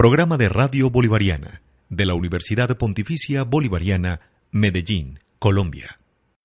Programa de Radio Bolivariana de la Universidad Pontificia Bolivariana, Medellín, Colombia.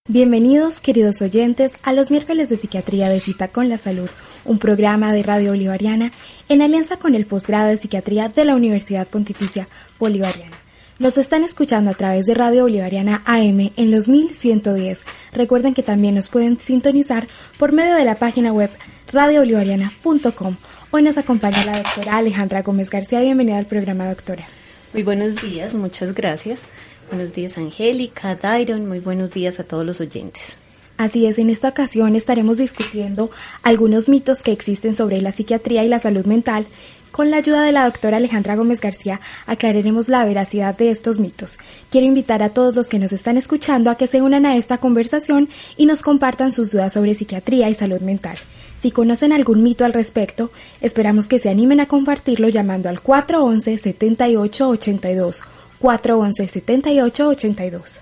Bienvenidos, queridos oyentes, a los miércoles de Psiquiatría de Cita con la Salud, un programa de Radio Bolivariana en alianza con el posgrado de Psiquiatría de la Universidad Pontificia Bolivariana. Nos están escuchando a través de Radio Bolivariana AM en los 1110. Recuerden que también nos pueden sintonizar por medio de la página web radiobolivariana.com Hoy nos acompaña la doctora Alejandra Gómez García. Bienvenida al programa, doctora. Muy buenos días, muchas gracias. Buenos días, Angélica, Dairon. Muy buenos días a todos los oyentes. Así es, en esta ocasión estaremos discutiendo algunos mitos que existen sobre la psiquiatría y la salud mental. Con la ayuda de la doctora Alejandra Gómez García aclararemos la veracidad de estos mitos. Quiero invitar a todos los que nos están escuchando a que se unan a esta conversación y nos compartan sus dudas sobre psiquiatría y salud mental. Si conocen algún mito al respecto, esperamos que se animen a compartirlo llamando al 411-7882. 411-7882.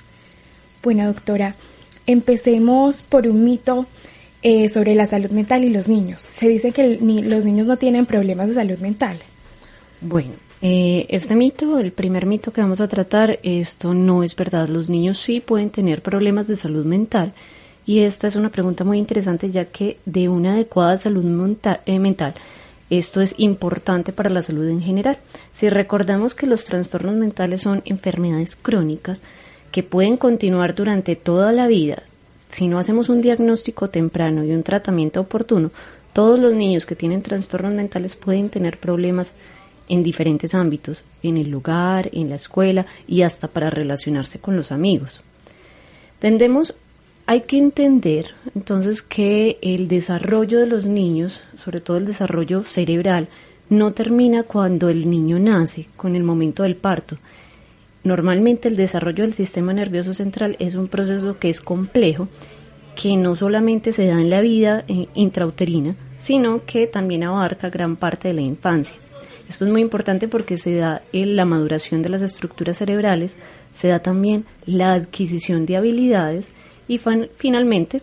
Bueno, doctora, empecemos por un mito eh, sobre la salud mental y los niños. Se dice que los niños no tienen problemas de salud mental. Bueno, eh, este mito, el primer mito que vamos a tratar, esto no es verdad. Los niños sí pueden tener problemas de salud mental y esta es una pregunta muy interesante ya que de una adecuada salud eh, mental, esto es importante para la salud en general. Si recordamos que los trastornos mentales son enfermedades crónicas que pueden continuar durante toda la vida, si no hacemos un diagnóstico temprano y un tratamiento oportuno, todos los niños que tienen trastornos mentales pueden tener problemas en diferentes ámbitos, en el lugar, en la escuela y hasta para relacionarse con los amigos. Tendemos hay que entender entonces que el desarrollo de los niños, sobre todo el desarrollo cerebral, no termina cuando el niño nace, con el momento del parto. Normalmente el desarrollo del sistema nervioso central es un proceso que es complejo, que no solamente se da en la vida eh, intrauterina, sino que también abarca gran parte de la infancia. Esto es muy importante porque se da en la maduración de las estructuras cerebrales, se da también la adquisición de habilidades, y finalmente,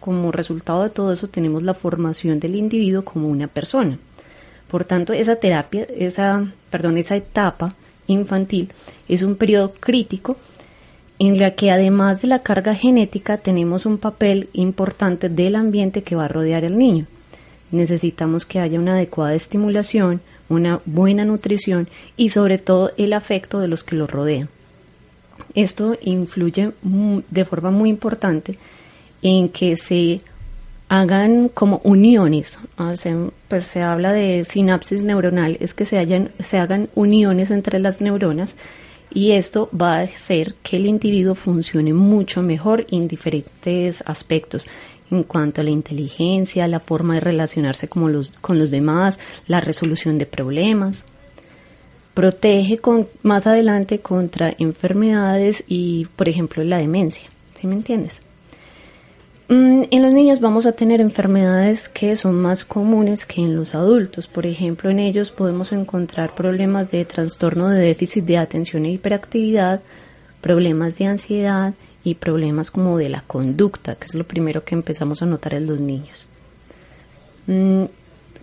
como resultado de todo eso, tenemos la formación del individuo como una persona. Por tanto, esa terapia, esa, perdón, esa etapa infantil es un periodo crítico en la que además de la carga genética tenemos un papel importante del ambiente que va a rodear al niño. Necesitamos que haya una adecuada estimulación, una buena nutrición y sobre todo el afecto de los que lo rodean. Esto influye de forma muy importante en que se hagan como uniones, pues se habla de sinapsis neuronal, es que se, hagan uniones entre las neuronas y esto va a hacer que el individuo funcione mucho mejor en diferentes aspectos en cuanto a la inteligencia, la forma de relacionarse con los, con los demás, la resolución de problemas protege con, más adelante contra enfermedades y, por ejemplo, la demencia. ¿Sí me entiendes? Mm, en los niños vamos a tener enfermedades que son más comunes que en los adultos. Por ejemplo, en ellos podemos encontrar problemas de trastorno de déficit de atención e hiperactividad, problemas de ansiedad y problemas como de la conducta, que es lo primero que empezamos a notar en los niños. Mm,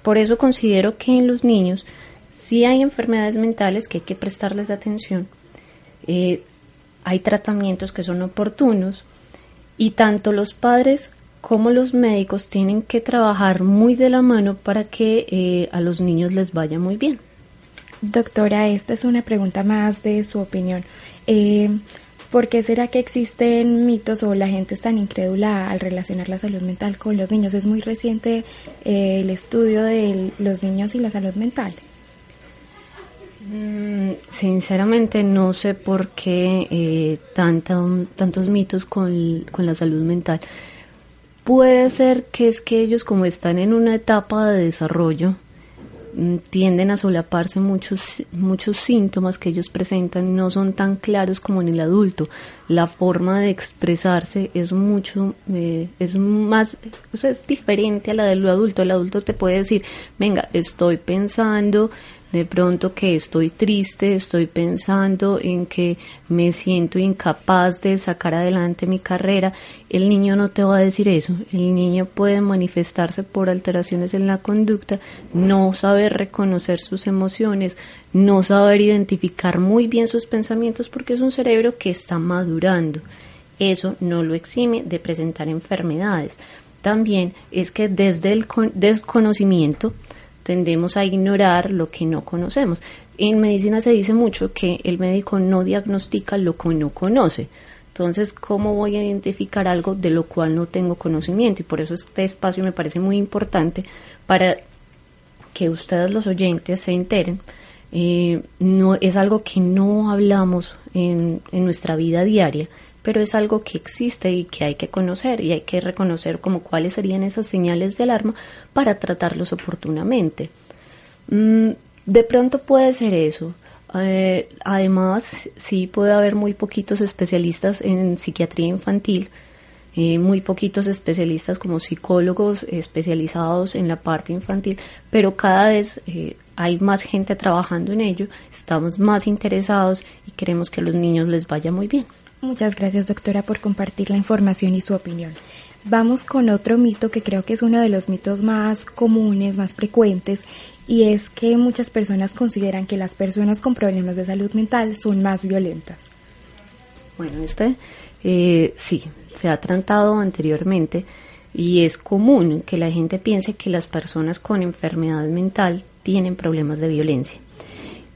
por eso considero que en los niños si hay enfermedades mentales que hay que prestarles atención. Eh, hay tratamientos que son oportunos y tanto los padres como los médicos tienen que trabajar muy de la mano para que eh, a los niños les vaya muy bien. Doctora, esta es una pregunta más de su opinión. Eh, ¿Por qué será que existen mitos o la gente es tan incrédula al relacionar la salud mental con los niños? Es muy reciente el estudio de los niños y la salud mental. Mm, sinceramente no sé por qué eh, tantos mitos con, la salud mental. Puede ser que es que ellos como están en una etapa de desarrollo, mm, tienden a solaparse muchos, muchos síntomas que ellos presentan, no son tan claros como en el adulto. La forma de expresarse es mucho, eh, es más, o sea, es diferente a la del adulto. El adulto te puede decir, venga, estoy pensando de pronto que estoy triste, estoy pensando en que me siento incapaz de sacar adelante mi carrera, el niño no te va a decir eso. El niño puede manifestarse por alteraciones en la conducta, no saber reconocer sus emociones, no saber identificar muy bien sus pensamientos porque es un cerebro que está madurando. Eso no lo exime de presentar enfermedades. También es que desde el desconocimiento, tendemos a ignorar lo que no conocemos. En medicina se dice mucho que el médico no diagnostica lo que no conoce. Entonces, ¿cómo voy a identificar algo de lo cual no tengo conocimiento? Y por eso este espacio me parece muy importante para que ustedes los oyentes se enteren. Eh, no es algo que no hablamos en, en nuestra vida diaria pero es algo que existe y que hay que conocer y hay que reconocer como cuáles serían esas señales de alarma para tratarlos oportunamente. Mm, de pronto puede ser eso. Eh, además, sí puede haber muy poquitos especialistas en psiquiatría infantil, eh, muy poquitos especialistas como psicólogos especializados en la parte infantil, pero cada vez eh, hay más gente trabajando en ello, estamos más interesados y queremos que a los niños les vaya muy bien. Muchas gracias, doctora, por compartir la información y su opinión. Vamos con otro mito que creo que es uno de los mitos más comunes, más frecuentes, y es que muchas personas consideran que las personas con problemas de salud mental son más violentas. Bueno, este eh, sí, se ha tratado anteriormente y es común que la gente piense que las personas con enfermedad mental tienen problemas de violencia.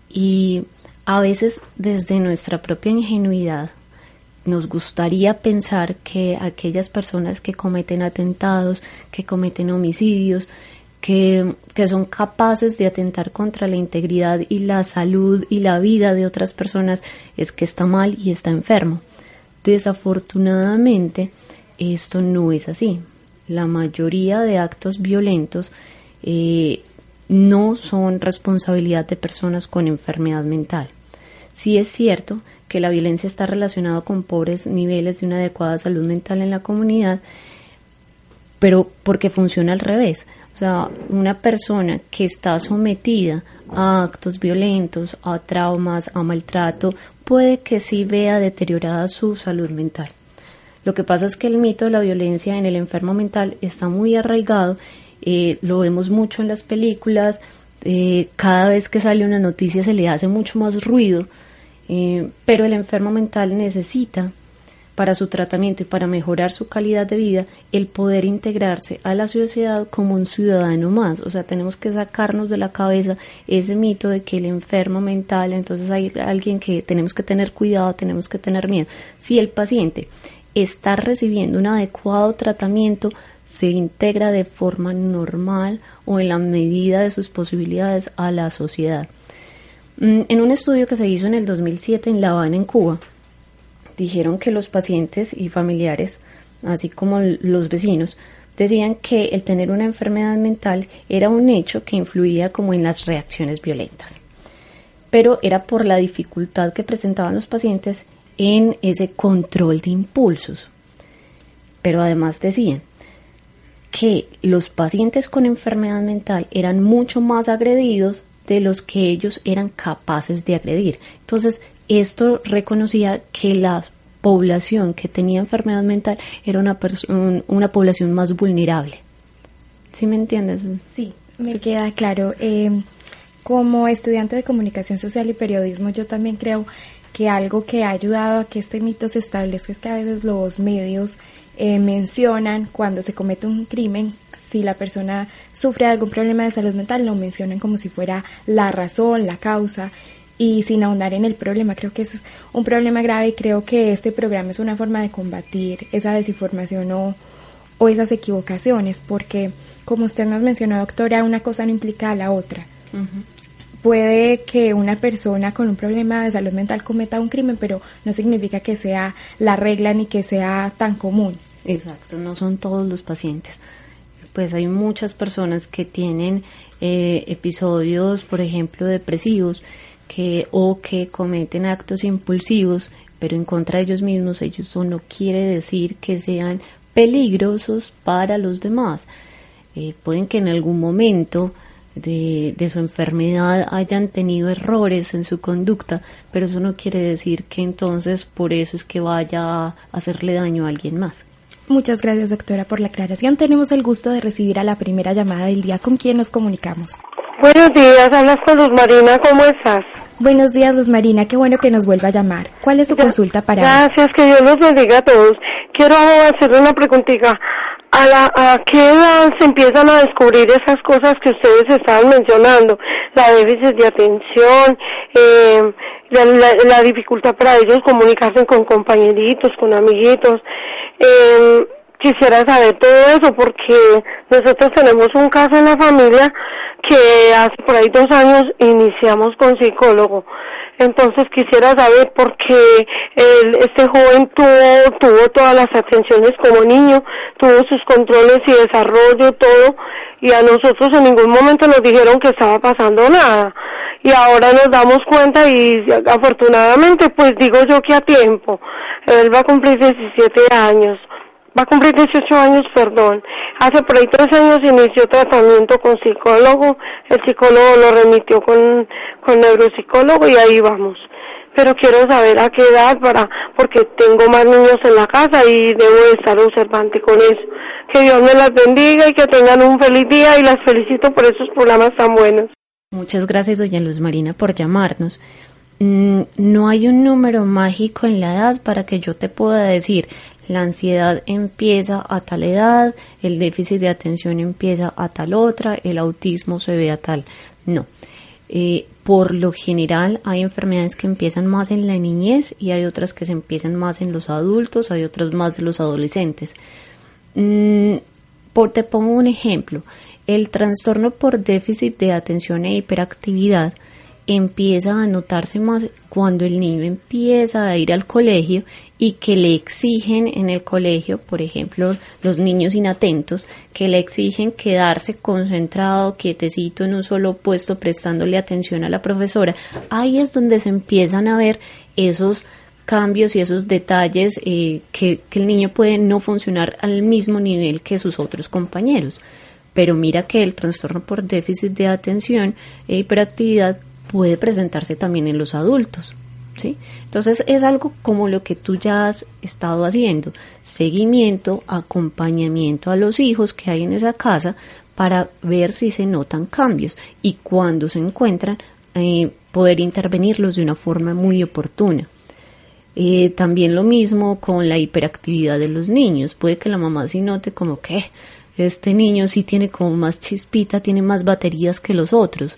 Y a veces desde nuestra propia ingenuidad nos gustaría pensar que aquellas personas que cometen atentados, que cometen homicidios, que, que, son capaces de atentar contra la integridad y la salud y la vida de otras personas, es que está mal y está enfermo. Desafortunadamente, esto no es así. La mayoría de actos violentos eh, no son responsabilidad de personas con enfermedad mental. Sí es cierto que la violencia está relacionada con pobres niveles de una adecuada salud mental en la comunidad, pero porque funciona al revés. O sea, una persona que está sometida a actos violentos, a traumas, a maltrato, puede que sí vea deteriorada su salud mental. Lo que pasa es que el mito de la violencia en el enfermo mental está muy arraigado, eh, lo vemos mucho en las películas, eh, cada vez que sale una noticia se le hace mucho más ruido eh, pero el enfermo mental necesita para su tratamiento y para mejorar su calidad de vida el poder integrarse a la sociedad como un ciudadano más. O sea, tenemos que sacarnos de la cabeza ese mito de que el enfermo mental, entonces hay alguien que tenemos que tener cuidado, tenemos que tener miedo. Si el paciente está recibiendo un adecuado tratamiento, se integra de forma normal o en la medida de sus posibilidades a la sociedad. Mm, en un estudio que se hizo en el 2007 en La Habana, en Cuba, dijeron que los pacientes y familiares, así como los vecinos, decían que el tener una enfermedad mental era un hecho que influía como en las reacciones violentas. Pero era por la dificultad que presentaban los pacientes en ese control de impulsos. Pero además decían que los pacientes con enfermedad mental eran mucho más agredidos de los que ellos eran capaces de agredir. Entonces, esto reconocía que la población que tenía enfermedad mental era una, una población más vulnerable. ¿Sí me entiendes? Sí, me queda claro. Eh, como estudiante de comunicación social y periodismo, yo también creo que algo que ha ayudado a que este mito se establezca es que a veces los medios eh, mencionan cuando se comete un crimen, si la persona sufre algún problema de salud mental, lo mencionan como si fuera la razón, la causa y sin ahondar en el problema. Creo que es un problema grave y creo que este programa es una forma de combatir esa desinformación o, o esas equivocaciones, porque como usted nos mencionó, doctora, una cosa no implica a la otra. Puede que una persona con un problema de salud mental cometa un crimen, pero no significa que sea la regla ni que sea tan común. Exacto, no son todos los pacientes. pues hay muchas personas que tienen eh, episodios, por ejemplo, depresivos, que o que cometen actos impulsivos, pero en contra de ellos mismos, ellos no quiere decir que sean peligrosos para los demás. Eh, pueden que en algún momento de, de, su enfermedad hayan tenido errores en su conducta, pero eso no quiere decir que entonces por eso es que vaya a hacerle daño a alguien más. Muchas gracias, doctora, por la aclaración. Tenemos el gusto de recibir a la primera llamada del día con quien nos comunicamos. Buenos días, hablas con Luz Marina, ¿cómo estás? Buenos días, Luz Marina, qué bueno que nos vuelva a llamar. ¿Cuál es su consulta para Gracias, que Dios los bendiga a todos. Quiero hacerle una preguntita. ¿A, la, ¿A qué edad se empiezan a descubrir esas cosas que ustedes estaban mencionando? La déficit de atención, eh, la, la, la dificultad para ellos comunicarse con compañeritos, con amiguitos. Eh, quisiera saber todo eso porque nosotros tenemos un caso en la familia que hace por ahí dos años iniciamos con psicólogo. Entonces quisiera saber por qué el, este joven tuvo, tuvo todas las atenciones como niño, tuvo sus controles y desarrollo, todo, y a nosotros en ningún momento nos dijeron que estaba pasando nada. Y ahora nos damos cuenta y afortunadamente pues digo yo que a tiempo. Él va a cumplir 17 años va a cumplir 18 años, perdón. Hace por ahí tres años inició tratamiento con psicólogo, el psicólogo lo remitió con, con neuropsicólogo y ahí vamos. Pero quiero saber a qué edad para, porque tengo más niños en la casa y debo estar observante con eso. Que Dios me las bendiga y que tengan un feliz día y las felicito por esos programas tan buenos. Muchas gracias, doña Luz Marina, por llamarnos. Mm, no hay un número mágico en la edad para que yo te pueda decir, la ansiedad empieza a tal edad, el déficit de atención empieza a tal otra, el autismo se ve a tal. No. Eh, por lo general hay enfermedades que empiezan más en la niñez y hay otras que se empiezan más en los adultos, hay otras más de los adolescentes. Mm, por, te pongo un ejemplo. El trastorno por déficit de atención e hiperactividad empieza a notarse más cuando el niño empieza a ir al colegio y que le exigen en el colegio, por ejemplo, los niños inatentos, que le exigen quedarse concentrado, quietecito en un solo puesto, prestándole atención a la profesora. Ahí es donde se empiezan a ver esos cambios y esos detalles eh, que, que el niño puede no funcionar al mismo nivel que sus otros compañeros. Pero mira que el trastorno por déficit de atención e hiperactividad puede presentarse también en los adultos. ¿Sí? Entonces es algo como lo que tú ya has estado haciendo, seguimiento, acompañamiento a los hijos que hay en esa casa para ver si se notan cambios y cuando se encuentran eh, poder intervenirlos de una forma muy oportuna. Eh, también lo mismo con la hiperactividad de los niños. Puede que la mamá sí note como que este niño sí tiene como más chispita, tiene más baterías que los otros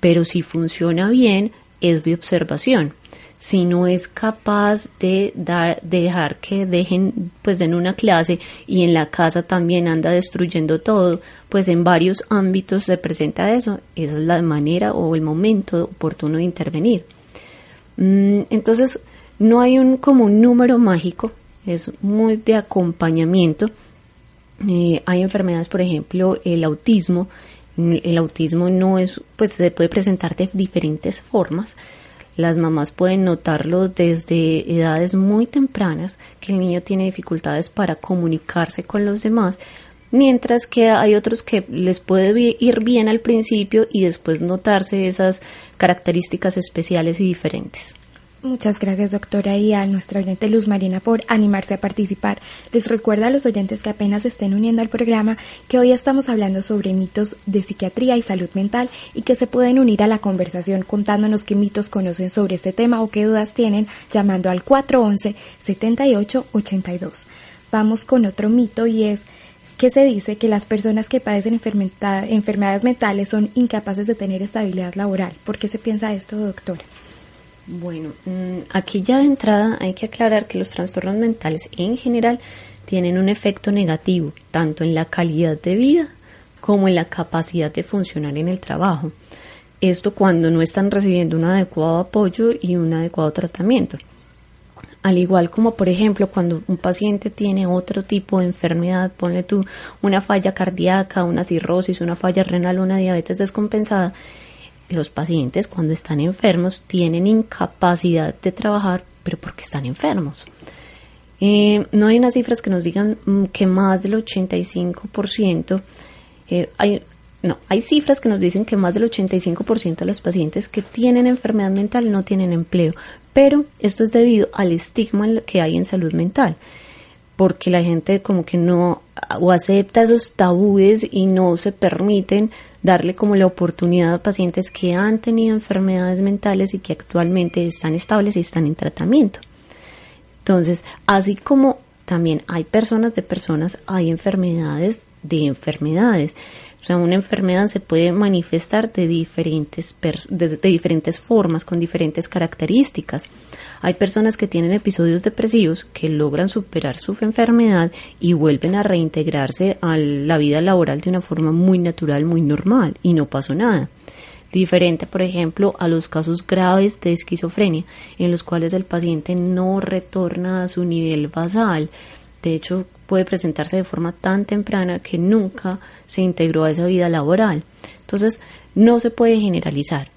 pero si funciona bien es de observación. Si no es capaz de dar, dejar que dejen, pues den una clase y en la casa también anda destruyendo todo, pues en varios ámbitos se presenta eso. Esa es la manera o el momento oportuno de intervenir. Mm, entonces, no hay un como un número mágico, es muy de acompañamiento. Eh, hay enfermedades, por ejemplo, el autismo, el autismo no es, pues se puede presentar de diferentes formas. Las mamás pueden notarlo desde edades muy tempranas, que el niño tiene dificultades para comunicarse con los demás, mientras que hay otros que les puede ir bien al principio y después notarse esas características especiales y diferentes. Muchas gracias, doctora, y a nuestra oyente Luz Marina por animarse a participar. Les recuerdo a los oyentes que apenas se estén uniendo al programa que hoy estamos hablando sobre mitos de psiquiatría y salud mental y que se pueden unir a la conversación contándonos qué mitos conocen sobre este tema o qué dudas tienen llamando al 411-7882. Vamos con otro mito y es que se dice que las personas que padecen enfermedades mentales son incapaces de tener estabilidad laboral. ¿Por qué se piensa esto, doctora? Bueno, mm, aquí ya de entrada hay que aclarar que los trastornos mentales en general tienen un efecto negativo tanto en la calidad de vida como en la capacidad de funcionar en el trabajo. Esto cuando no están recibiendo un adecuado apoyo y un adecuado tratamiento. Al igual como, por ejemplo, cuando un paciente tiene otro tipo de enfermedad, ponle tú una falla cardíaca, una cirrosis, una falla renal, una diabetes descompensada, los pacientes cuando están enfermos tienen incapacidad de trabajar, pero porque están enfermos. Eh, no hay unas cifras que nos digan mm, que más del 85%, eh, hay, no, hay cifras que nos dicen que más del 85% de los pacientes que tienen enfermedad mental no tienen empleo, pero esto es debido al estigma que hay en salud mental, porque la gente como que no o acepta esos tabúes y no se permiten darle como la oportunidad a pacientes que han tenido enfermedades mentales y que actualmente están estables y están en tratamiento. Entonces, así como también hay personas de personas, hay enfermedades de enfermedades. Sea, una enfermedad se puede manifestar de diferentes, de, diferentes formas, con diferentes características. Hay personas que tienen episodios depresivos que logran superar su enfermedad y vuelven a reintegrarse a la vida laboral de una forma muy natural, muy normal, y no pasó nada. Diferente, por ejemplo, a los casos graves de esquizofrenia, en los cuales el paciente no retorna a su nivel basal, de hecho, puede presentarse de forma tan temprana que nunca se integró a esa vida laboral. Entonces, no se puede generalizar,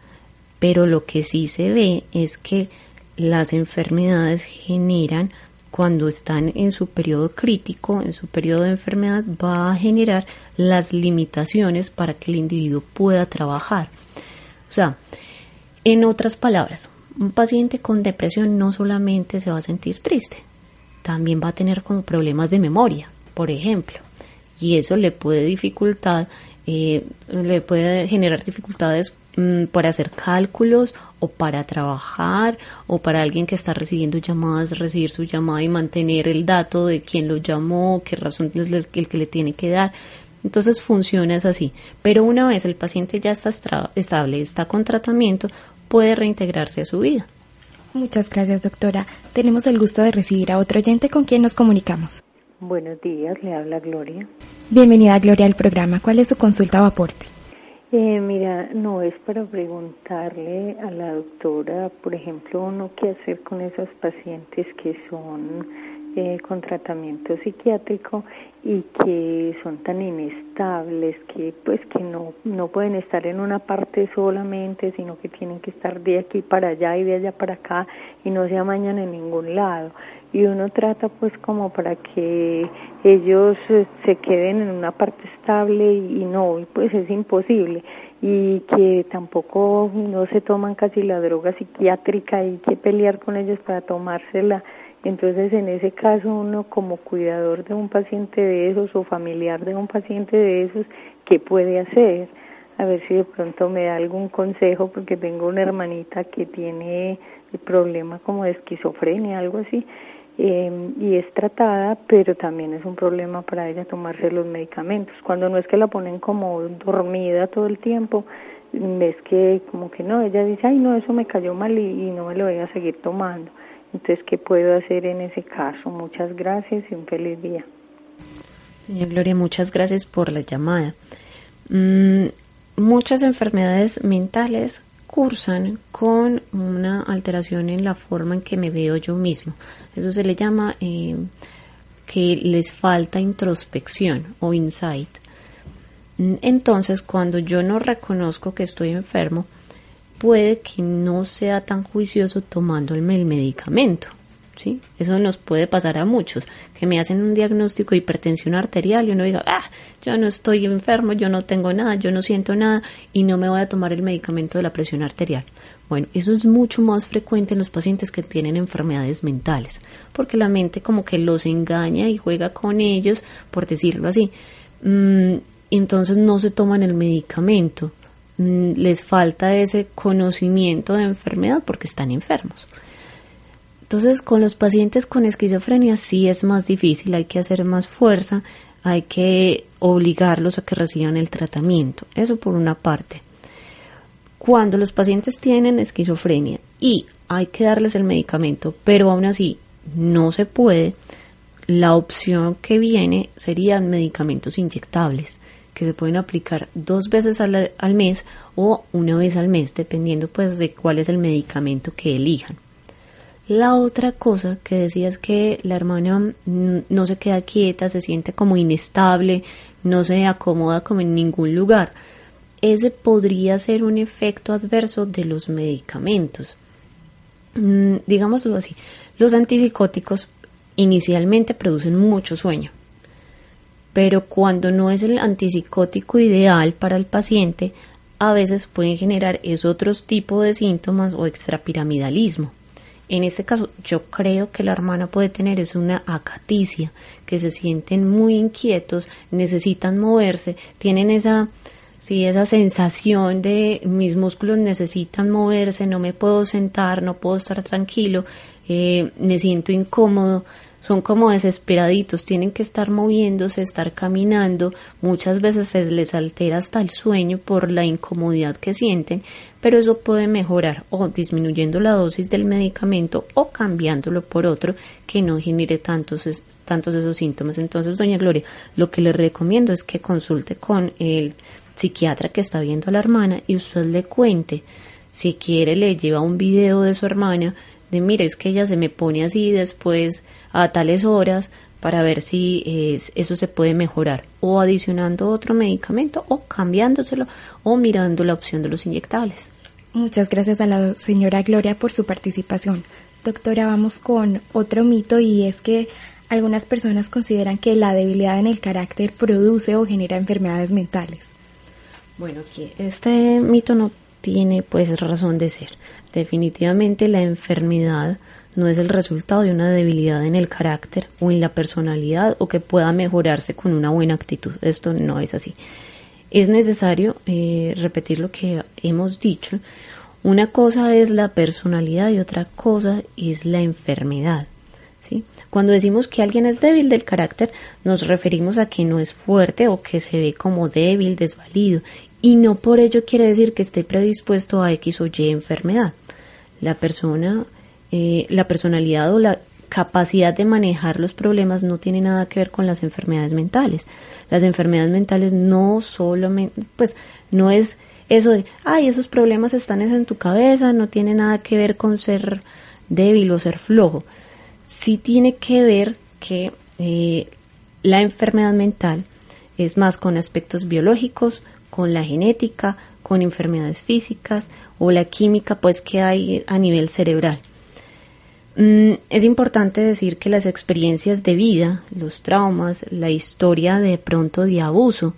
pero lo que sí se ve es que las enfermedades generan cuando están en su periodo crítico, en su periodo de enfermedad, va a generar las limitaciones para que el individuo pueda trabajar. O sea, en otras palabras, un paciente con depresión no solamente se va a sentir triste, también va a tener como problemas de memoria, por ejemplo, y eso le puede dificultar, eh, le puede generar dificultades mm, para hacer cálculos o para trabajar o para alguien que está recibiendo llamadas, recibir su llamada y mantener el dato de quién lo llamó, qué razón es el que le tiene que dar. Entonces funciona es así. Pero una vez el paciente ya está estable, está con tratamiento, puede reintegrarse a su vida. Muchas gracias, doctora. Tenemos el gusto de recibir a otro oyente con quien nos comunicamos. Buenos días, le habla Gloria. Bienvenida, Gloria, al programa. ¿Cuál es su consulta o aporte? Eh, mira, no es para preguntarle a la doctora, por ejemplo, uno qué hacer con esos pacientes que son eh, con tratamiento psiquiátrico y que son tan inestables que pues que no no pueden estar en una parte solamente sino que tienen que estar de aquí para allá y de allá para acá y no se amañan en ningún lado. Y uno trata pues como para que ellos eh, se queden en una parte estable y, no pues es imposible. Y que tampoco no se toman casi la droga psiquiátrica y que pelear con ellos para tomársela entonces, en ese caso, uno como cuidador de un paciente de esos o familiar de un paciente de esos, ¿qué puede hacer? A ver si de pronto me da algún consejo, porque tengo una hermanita que tiene el problema como de esquizofrenia, algo así, em, y es tratada, pero también es un problema para ella tomarse los medicamentos. Cuando no es que la ponen como dormida todo el tiempo, ves que como que no, ella dice, ay no, eso me cayó mal y no me lo voy a seguir tomando. Entonces, ¿qué puedo hacer en ese caso? Muchas gracias y un feliz día. Señora Gloria, muchas gracias por la llamada. Mm, muchas enfermedades mentales cursan con una alteración en la forma en que me veo yo mismo. Eso se le llama eh, que les falta introspección o insight. Mm, entonces, cuando yo no reconozco que estoy enfermo, puede que no sea tan juicioso tomando el medicamento. ¿Sí? Eso nos puede pasar a muchos, que me hacen un diagnóstico de hipertensión arterial y uno diga, ah, yo no estoy enfermo, yo no tengo nada, yo no siento nada y no me voy a tomar el medicamento de la presión arterial. Bueno, eso es mucho más frecuente en los pacientes que tienen enfermedades mentales, porque la mente como que los engaña y juega con ellos, por decirlo así. Mm, entonces no se toman el medicamento les falta ese conocimiento de enfermedad porque están enfermos. Entonces, con los pacientes con esquizofrenia sí es más difícil, hay que hacer más fuerza, hay que obligarlos a que reciban el tratamiento. Eso por una parte. Cuando los pacientes tienen esquizofrenia y hay que darles el medicamento, pero aún así no se puede, la opción que viene serían medicamentos inyectables que se pueden aplicar dos veces al, al, mes o una vez al mes, dependiendo pues de cuál es el medicamento que elijan. La otra cosa que decía es que la hermana no se queda quieta, se siente como inestable, no se acomoda como en ningún lugar. Ese podría ser un efecto adverso de los medicamentos. Mm, digámoslo así, los antipsicóticos inicialmente producen mucho sueño, pero cuando no es el antipsicótico ideal para el paciente, a veces pueden generar es otros tipos de síntomas o extrapiramidalismo. En este caso, yo creo que la hermana puede tener es una acaticia, que se sienten muy inquietos, necesitan moverse, tienen esa, sí, esa sensación de mis músculos necesitan moverse, no me puedo sentar, no puedo estar tranquilo, eh, me siento incómodo, son como desesperaditos, tienen que estar moviéndose, estar caminando, muchas veces se les altera hasta el sueño por la incomodidad que sienten, pero eso puede mejorar o disminuyendo la dosis del medicamento o cambiándolo por otro que no genere tantos, tantos esos síntomas. Entonces, doña Gloria, lo que le recomiendo es que consulte con el psiquiatra que está viendo a la hermana y usted le cuente. Si quiere, le lleva un video de su hermana de mire, es que ella se me pone así después a tales horas para ver si eso se puede mejorar o adicionando otro medicamento o cambiándoselo o mirando la opción de los inyectables. Muchas gracias a la señora Gloria por su participación. Doctora, vamos con otro mito y es que algunas personas consideran que la debilidad en el carácter produce o genera enfermedades mentales. Bueno, este mito no tiene pues razón de ser. Definitivamente la enfermedad no es el resultado de una debilidad en el carácter o en la personalidad o que pueda mejorarse con una buena actitud. Esto no es así. Es necesario eh, repetir lo que hemos dicho. Una cosa es la personalidad y otra cosa es la enfermedad. ¿sí? Cuando decimos que alguien es débil del carácter, nos referimos a que no es fuerte o que se ve como débil, desvalido, y no por ello quiere decir que esté predispuesto a X o Y enfermedad. La persona, eh, la personalidad o la capacidad de manejar los problemas no tiene nada que ver con las enfermedades mentales. Las enfermedades mentales no solamente, pues no es eso de, ay, esos problemas están en tu cabeza, no tiene nada que ver con ser débil o ser flojo. Sí tiene que ver que eh, la enfermedad mental es más con aspectos biológicos, con la genética, con enfermedades físicas o la química pues que hay a nivel cerebral. Mm, es importante decir que las experiencias de vida, los traumas, la historia de pronto de abuso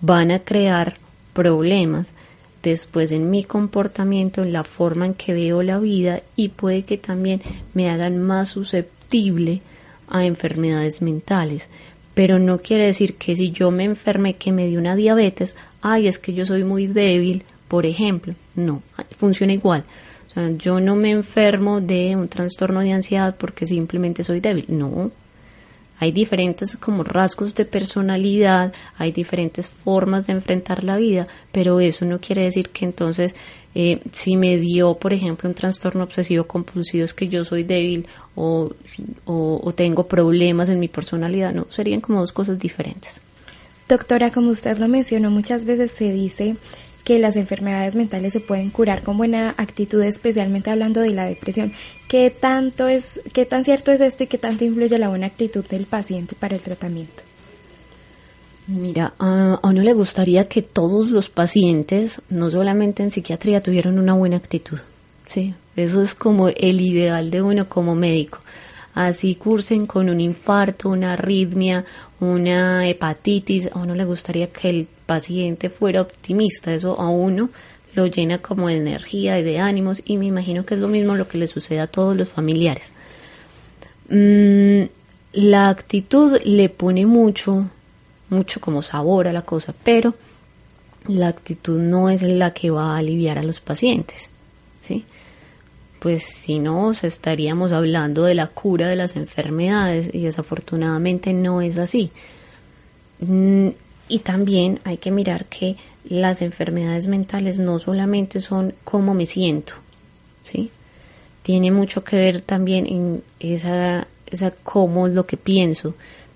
van a crear problemas después en mi comportamiento, en la forma en que veo la vida y puede que también me hagan más susceptible a enfermedades mentales pero no quiere decir que si yo me enfermé que me dio una diabetes, ay, es que yo soy muy débil, por ejemplo. No, funciona igual. O sea, yo no me enfermo de un trastorno de ansiedad porque simplemente soy débil. No. Hay diferentes como rasgos de personalidad, hay diferentes formas de enfrentar la vida, pero eso no quiere decir que entonces eh, si me dio, por ejemplo, un trastorno obsesivo compulsivo es que yo soy débil o, o, tengo problemas en mi personalidad, no, serían como dos cosas diferentes. Doctora, como usted lo mencionó, muchas veces se dice que las enfermedades mentales se pueden curar con buena actitud, especialmente hablando de la depresión. ¿Qué tanto es, qué tan cierto es esto y qué tanto influye la buena actitud del paciente para el tratamiento? Mira, a, uno le gustaría que todos los pacientes, no solamente en psiquiatría, tuvieran una buena actitud. Sí, eso es como el ideal de uno como médico. Así cursen con un infarto, una arritmia, una hepatitis, a uno le gustaría que el paciente fuera optimista. Eso a uno lo llena como de energía y de ánimos y me imagino que es lo mismo lo que le sucede a todos los familiares. Mm, la actitud le pone mucho mucho como sabor a la cosa, pero la actitud no es la que va a aliviar a los pacientes, ¿sí? Pues si no, estaríamos hablando de la cura de las enfermedades y desafortunadamente no es así. Mm, y también hay que mirar que las enfermedades mentales no solamente son cómo me siento, ¿sí? Tiene mucho que ver también en esa, esa cómo es lo que pienso,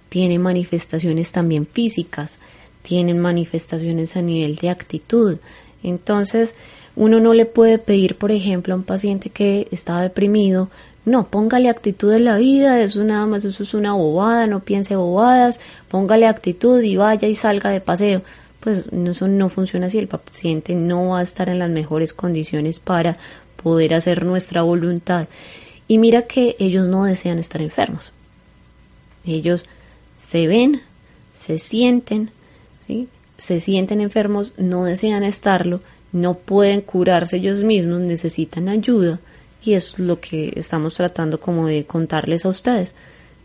tiene manifestaciones también físicas, tienen manifestaciones a nivel de actitud. Entonces, Uno no le puede pedir, por ejemplo, a un paciente que está deprimido, no, póngale actitud en la vida, eso nada más, eso es una bobada, no piense bobadas, póngale actitud y vaya y salga de paseo. Pues eso no funciona así, el paciente no va a estar en las mejores condiciones para poder hacer nuestra voluntad. Y mira que ellos no desean estar enfermos. Ellos se ven, se sienten, ¿sí? se sienten enfermos, no desean estarlo, no pueden curarse ellos mismos, necesitan ayuda y es lo que estamos tratando como de contarles a ustedes,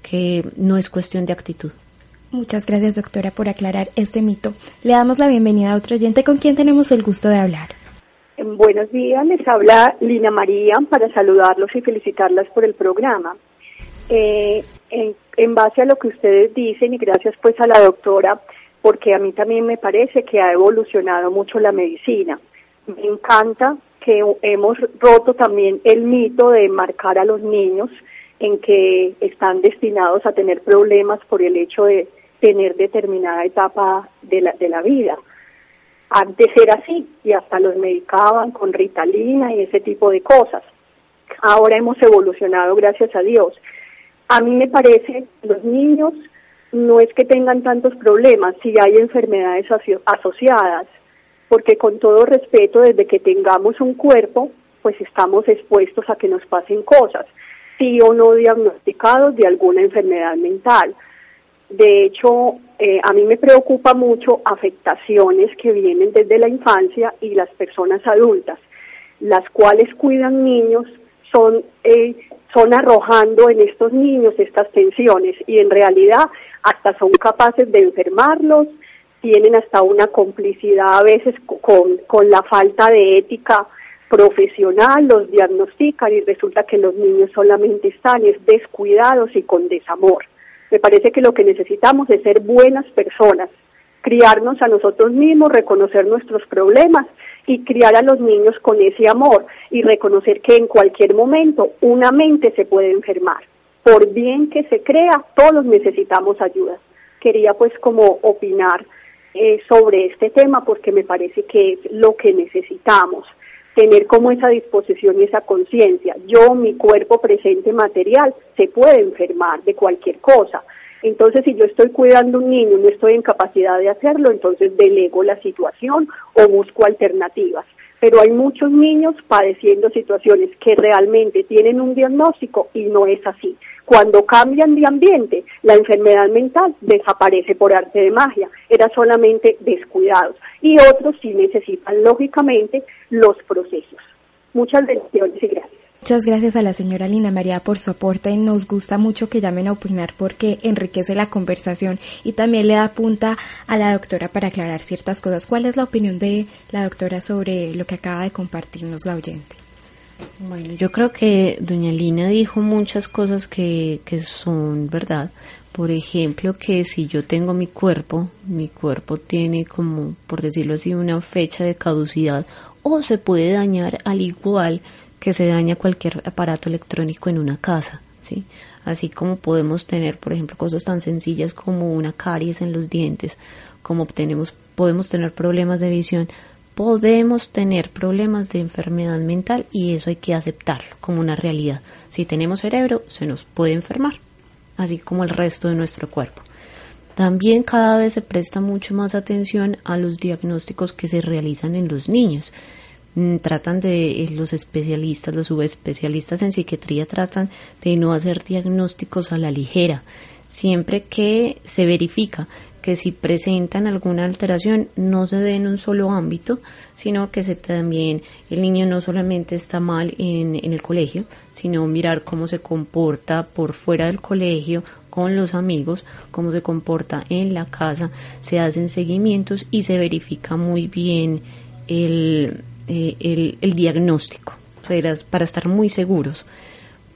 que no es cuestión de actitud. Muchas gracias doctora por aclarar este mito. Le damos la bienvenida a otro oyente con quien tenemos el gusto de hablar. Buenos días, les habla Lina María para saludarlos y felicitarlas por el programa. Eh, en, en, base a lo que ustedes dicen y gracias pues a la doctora, porque a mí también me parece que ha evolucionado mucho la medicina. Me encanta que hemos roto también el mito de marcar a los niños en que están destinados a tener problemas por el hecho de tener determinada etapa de la, de la vida. Antes era así y hasta los medicaban con ritalina y ese tipo de cosas. Ahora hemos evolucionado, gracias a Dios. A mí me parece, los niños no es que tengan tantos problemas, si hay enfermedades asociadas, porque con todo respeto, desde que tengamos un cuerpo, pues estamos expuestos a que nos pasen cosas, sí o no diagnosticados de alguna enfermedad mental. De hecho, eh, a mí me preocupa mucho afectaciones que vienen desde la infancia y las personas adultas, las cuales cuidan niños, son, eh, son arrojando en estos niños estas tensiones y en realidad hasta son capaces de enfermarlos, tienen hasta una complicidad a veces con, con la falta de ética profesional, los diagnostican y resulta que los niños solamente están descuidados y con desamor. Me parece que lo que necesitamos es ser buenas personas, criarnos a nosotros mismos, reconocer nuestros problemas y criar a los niños con ese amor y reconocer que en cualquier momento una mente se puede enfermar. Por bien que se crea, todos necesitamos ayuda. Quería pues como opinar eh, sobre este tema porque me parece que es lo que necesitamos, tener como esa disposición y esa conciencia. Yo, mi cuerpo presente material, se puede enfermar de cualquier cosa. Entonces, si yo estoy cuidando a un niño no estoy en capacidad de hacerlo, entonces delego la situación o busco alternativas. Pero hay muchos niños padeciendo situaciones que realmente tienen un diagnóstico y no es así. Cuando cambian de ambiente, la enfermedad mental desaparece por arte de magia. Era solamente descuidados. Y otros sí necesitan, lógicamente, los procesos. Muchas bendiciones y gracias. Muchas gracias a la señora Lina María por su aporte. Nos gusta mucho que llamen a opinar porque enriquece la conversación y también le da punta a la doctora para aclarar ciertas cosas. ¿Cuál es la opinión de la doctora sobre lo que acaba de compartirnos la oyente? Bueno, yo creo que doña Lina dijo muchas cosas que, que son verdad. Por ejemplo, que si yo tengo mi cuerpo, mi cuerpo tiene como, por decirlo así, una fecha de caducidad o se puede dañar al igual que se daña cualquier aparato electrónico en una casa, ¿sí? Así como podemos tener, por ejemplo, cosas tan sencillas como una caries en los dientes, como tenemos, podemos tener problemas de visión, podemos tener problemas de enfermedad mental y eso hay que aceptarlo como una realidad. Si tenemos cerebro, se nos puede enfermar, así como el resto de nuestro cuerpo. También cada vez se presta mucho más atención a los diagnósticos que se realizan en los niños. Mm, tratan de, eh, los especialistas, los subespecialistas en psiquiatría tratan de no hacer diagnósticos a la ligera, siempre que se verifica que si presentan alguna alteración no se dé en un solo ámbito, sino que se también el niño no solamente está mal en, en el colegio, sino mirar cómo se comporta por fuera del colegio con los amigos, cómo se comporta en la casa, se hacen seguimientos y se verifica muy bien el, eh, el, el, diagnóstico, para estar muy seguros.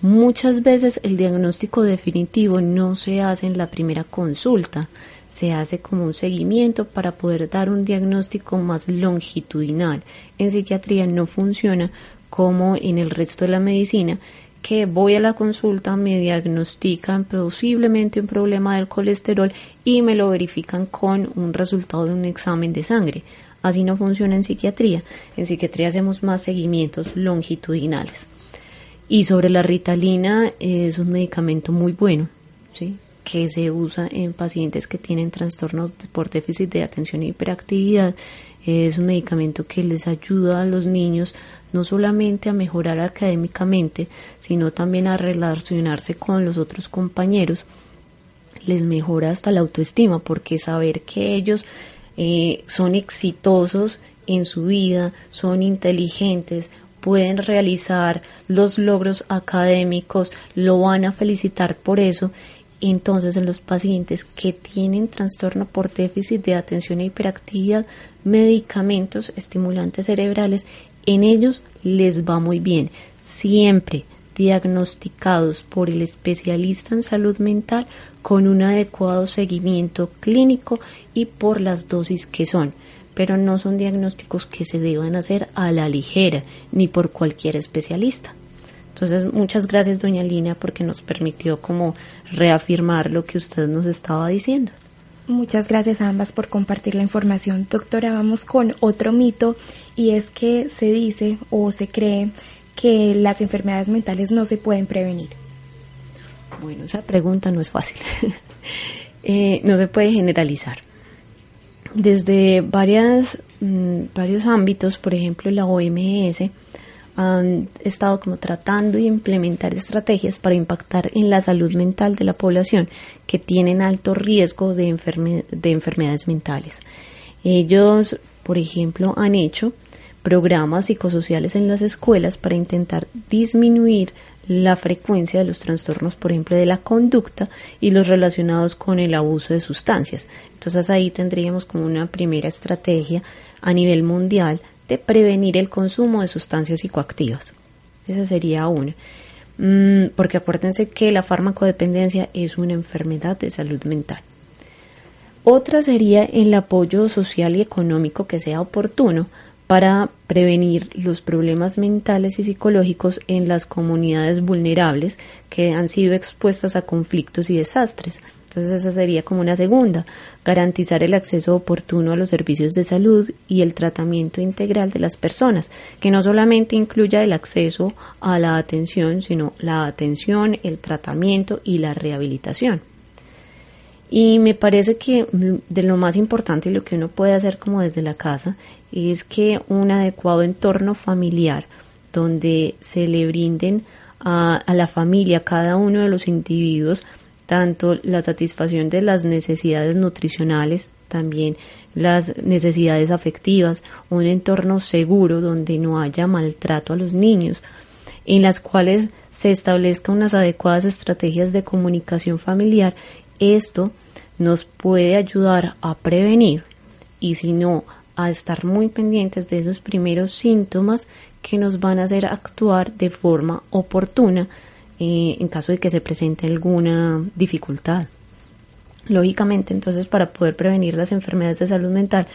Muchas veces el diagnóstico definitivo no se hace en la primera consulta, se hace como un seguimiento para poder dar un diagnóstico más longitudinal. En psiquiatría no funciona como en el resto de la medicina, que voy a la consulta, me diagnostican posiblemente un problema del colesterol y me lo verifican con un resultado de un examen de sangre. Así no funciona en psiquiatría. En psiquiatría hacemos más seguimientos longitudinales. Y sobre la ritalina, es un medicamento muy bueno, ¿sí? Que se usa en pacientes que tienen trastornos por déficit de atención e hiperactividad. Es un medicamento que les ayuda a los niños no solamente a mejorar académicamente, sino también a relacionarse con los otros compañeros. Les mejora hasta la autoestima, porque saber que ellos eh, son exitosos en su vida, son inteligentes, pueden realizar los logros académicos, lo van a felicitar por eso. Entonces, en los pacientes que tienen trastorno por déficit de atención e hiperactividad, medicamentos estimulantes cerebrales, en ellos les va muy bien. Siempre diagnosticados por el especialista en salud mental con un adecuado seguimiento clínico y por las dosis que son pero no son diagnósticos que se deban hacer a la ligera ni por cualquier especialista. Entonces, muchas gracias, doña Lina, porque nos permitió como reafirmar lo que usted nos estaba diciendo. Muchas gracias a ambas por compartir la información. Doctora, vamos con otro mito y es que se dice o se cree que las enfermedades mentales no se pueden prevenir. Bueno, esa pregunta no es fácil. Eh, no se puede generalizar desde varias, mm, varios ámbitos, por ejemplo la OMS, han estado como tratando de implementar estrategias para impactar en la salud mental de la población que tienen alto riesgo de, de enfermedades mentales. Ellos, por ejemplo, han hecho programas psicosociales en las escuelas para intentar disminuir la frecuencia de los trastornos, por ejemplo, de la conducta y los relacionados con el abuso de sustancias. Entonces ahí tendríamos como una primera estrategia a nivel mundial prevenir el consumo de sustancias psicoactivas. Esa sería una. Mm, porque acuérdense que la farmacodependencia es una enfermedad de salud mental. Otra sería el apoyo social y económico que sea oportuno para prevenir los problemas mentales y psicológicos en las comunidades vulnerables que han sido expuestas a conflictos y desastres. Entonces esa sería como una segunda, garantizar el acceso oportuno a los servicios de salud y el tratamiento integral de las personas, que no solamente incluya el acceso a la atención, sino la atención, el tratamiento y la rehabilitación. Y me parece que mm, de lo más importante y lo que uno puede hacer como desde la casa es que un adecuado entorno familiar donde se le brinden a, la familia, a cada uno de los individuos, tanto la satisfacción de las necesidades nutricionales, también las necesidades afectivas, un entorno seguro donde no haya maltrato a los niños, en las cuales se establezcan unas adecuadas estrategias de comunicación familiar, esto nos puede ayudar a prevenir y si no a estar muy pendientes de esos primeros síntomas que nos van a hacer actuar de forma oportuna eh, en caso de que se presente alguna dificultad. Lógicamente, entonces, para poder prevenir las enfermedades de salud mental,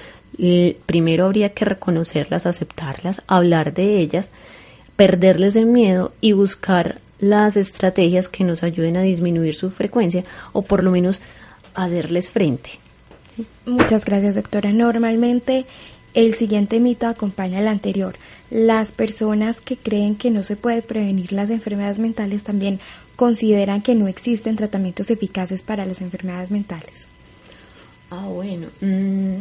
primero habría que reconocerlas, aceptarlas, hablar de ellas, perderles el miedo y buscar las estrategias que nos ayuden a disminuir su frecuencia o por lo menos hacerles frente. Muchas gracias, doctora. Normalmente el siguiente mito acompaña al anterior. Las personas que creen que no se puede prevenir las enfermedades mentales también consideran que no existen tratamientos eficaces para las enfermedades mentales. Ah, bueno. Mm.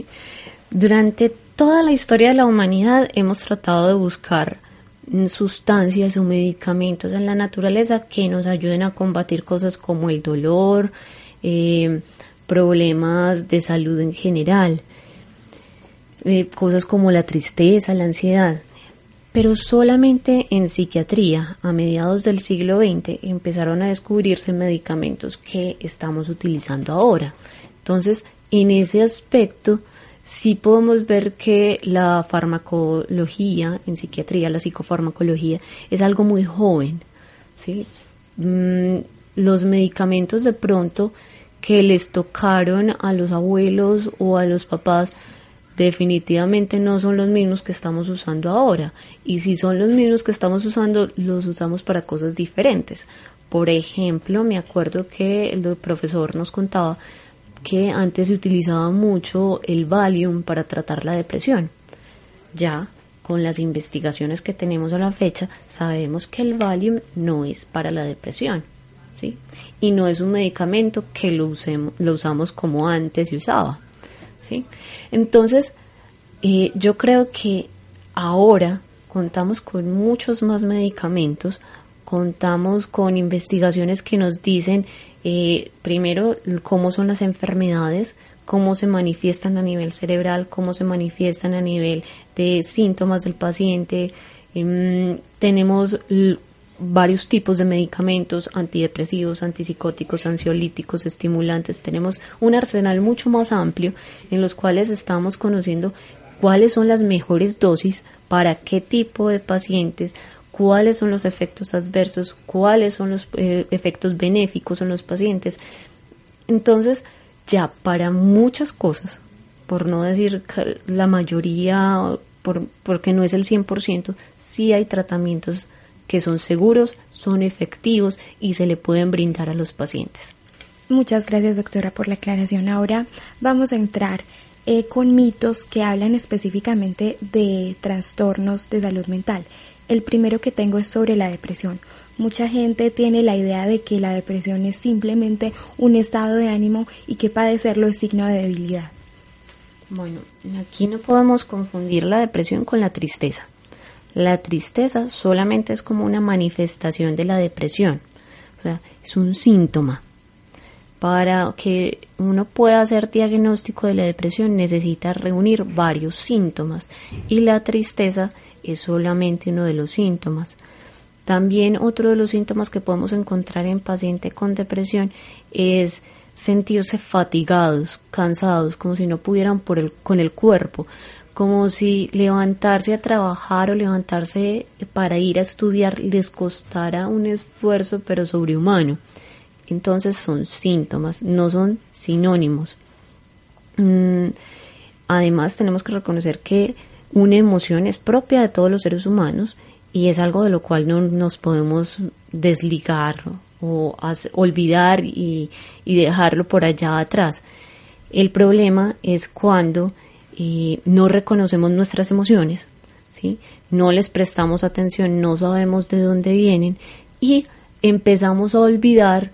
Durante toda la historia de la humanidad hemos tratado de buscar sustancias o medicamentos en la naturaleza que nos ayuden a combatir cosas como el dolor, eh, problemas de salud en general, eh, cosas como la tristeza, la ansiedad. Pero solamente en psiquiatría, a mediados del siglo XX, empezaron a descubrirse medicamentos que estamos utilizando ahora. Entonces, en ese aspecto, sí podemos ver que la farmacología en psiquiatría, la psicofarmacología, es algo muy joven. ¿sí? Mm, los medicamentos de pronto que les tocaron a los abuelos o a los papás definitivamente no son los mismos que estamos usando ahora. Y si son los mismos que estamos usando, los usamos para cosas diferentes. Por ejemplo, me acuerdo que el profesor nos contaba que antes se utilizaba mucho el Valium para tratar la depresión. Ya con las investigaciones que tenemos a la fecha, sabemos que el Valium no es para la depresión. ¿sí? Y no es un medicamento que lo, usemos, lo usamos como antes se usaba. Entonces, eh, yo creo que ahora contamos con muchos más medicamentos, contamos con investigaciones que nos dicen eh, primero cómo son las enfermedades, cómo se manifiestan a nivel cerebral, cómo se manifiestan a nivel de síntomas del paciente. Em, tenemos varios tipos de medicamentos antidepresivos, antipsicóticos, ansiolíticos, estimulantes. Tenemos un arsenal mucho más amplio en los cuales estamos conociendo cuáles son las mejores dosis para qué tipo de pacientes, cuáles son los efectos adversos, cuáles son los eh, efectos benéficos en los pacientes. Entonces, ya para muchas cosas, por no decir la mayoría, por, porque no es el 100%, sí hay tratamientos que son seguros, son efectivos y se le pueden brindar a los pacientes. Muchas gracias doctora por la aclaración. Ahora vamos a entrar eh, con mitos que hablan específicamente de trastornos de salud mental. El primero que tengo es sobre la depresión. Mucha gente tiene la idea de que la depresión es simplemente un estado de ánimo y que padecerlo es signo de debilidad. Bueno, aquí no podemos confundir la depresión con la tristeza. La tristeza solamente es como una manifestación de la depresión, o sea, es un síntoma. Para que uno pueda hacer diagnóstico de la depresión necesita reunir varios síntomas y la tristeza es solamente uno de los síntomas. También otro de los síntomas que podemos encontrar en paciente con depresión es sentirse fatigados, cansados, como si no pudieran por el, con el cuerpo, como si levantarse a trabajar o levantarse para ir a estudiar les costara un esfuerzo pero sobrehumano. Entonces son síntomas, no son sinónimos. Mm, además tenemos que reconocer que una emoción es propia de todos los seres humanos y es algo de lo cual no nos podemos desligar o olvidar y, dejarlo por allá atrás. El problema es cuando no reconocemos nuestras emociones, ¿sí? no les prestamos atención, no sabemos de dónde vienen y empezamos a olvidar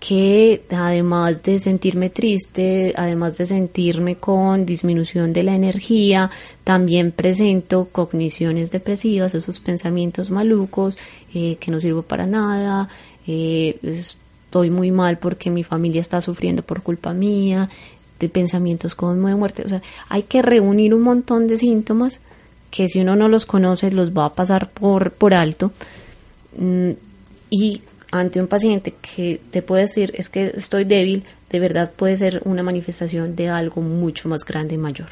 que además de sentirme triste, además de sentirme con disminución de la energía, también presento cogniciones depresivas, esos pensamientos malucos, eh, que no sirvo para nada, eh, estoy muy mal porque mi familia está sufriendo por culpa mía, de pensamientos como de muerte. O sea, hay que reunir un montón de síntomas que si uno no los conoce los va a pasar por, por alto. Mm, y ante un paciente que te puede decir es que estoy débil, de verdad puede ser una manifestación de algo mucho más grande y mayor.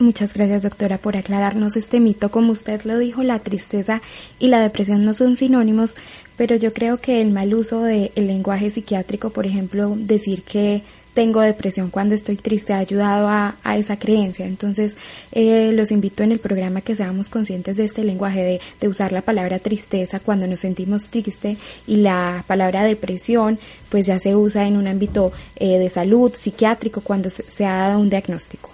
Muchas gracias doctora por aclararnos este mito. Como usted lo dijo, la tristeza y la depresión no son sinónimos, pero yo creo que el mal uso del lenguaje psiquiátrico, por ejemplo, decir que tengo depresión cuando estoy triste ha ayudado a, esa creencia. Entonces, eh, los invito en el programa que seamos conscientes de este lenguaje, de, usar la palabra tristeza cuando nos sentimos triste y la palabra depresión, pues ya se usa en un ámbito eh, de salud psiquiátrico cuando se, ha dado un diagnóstico.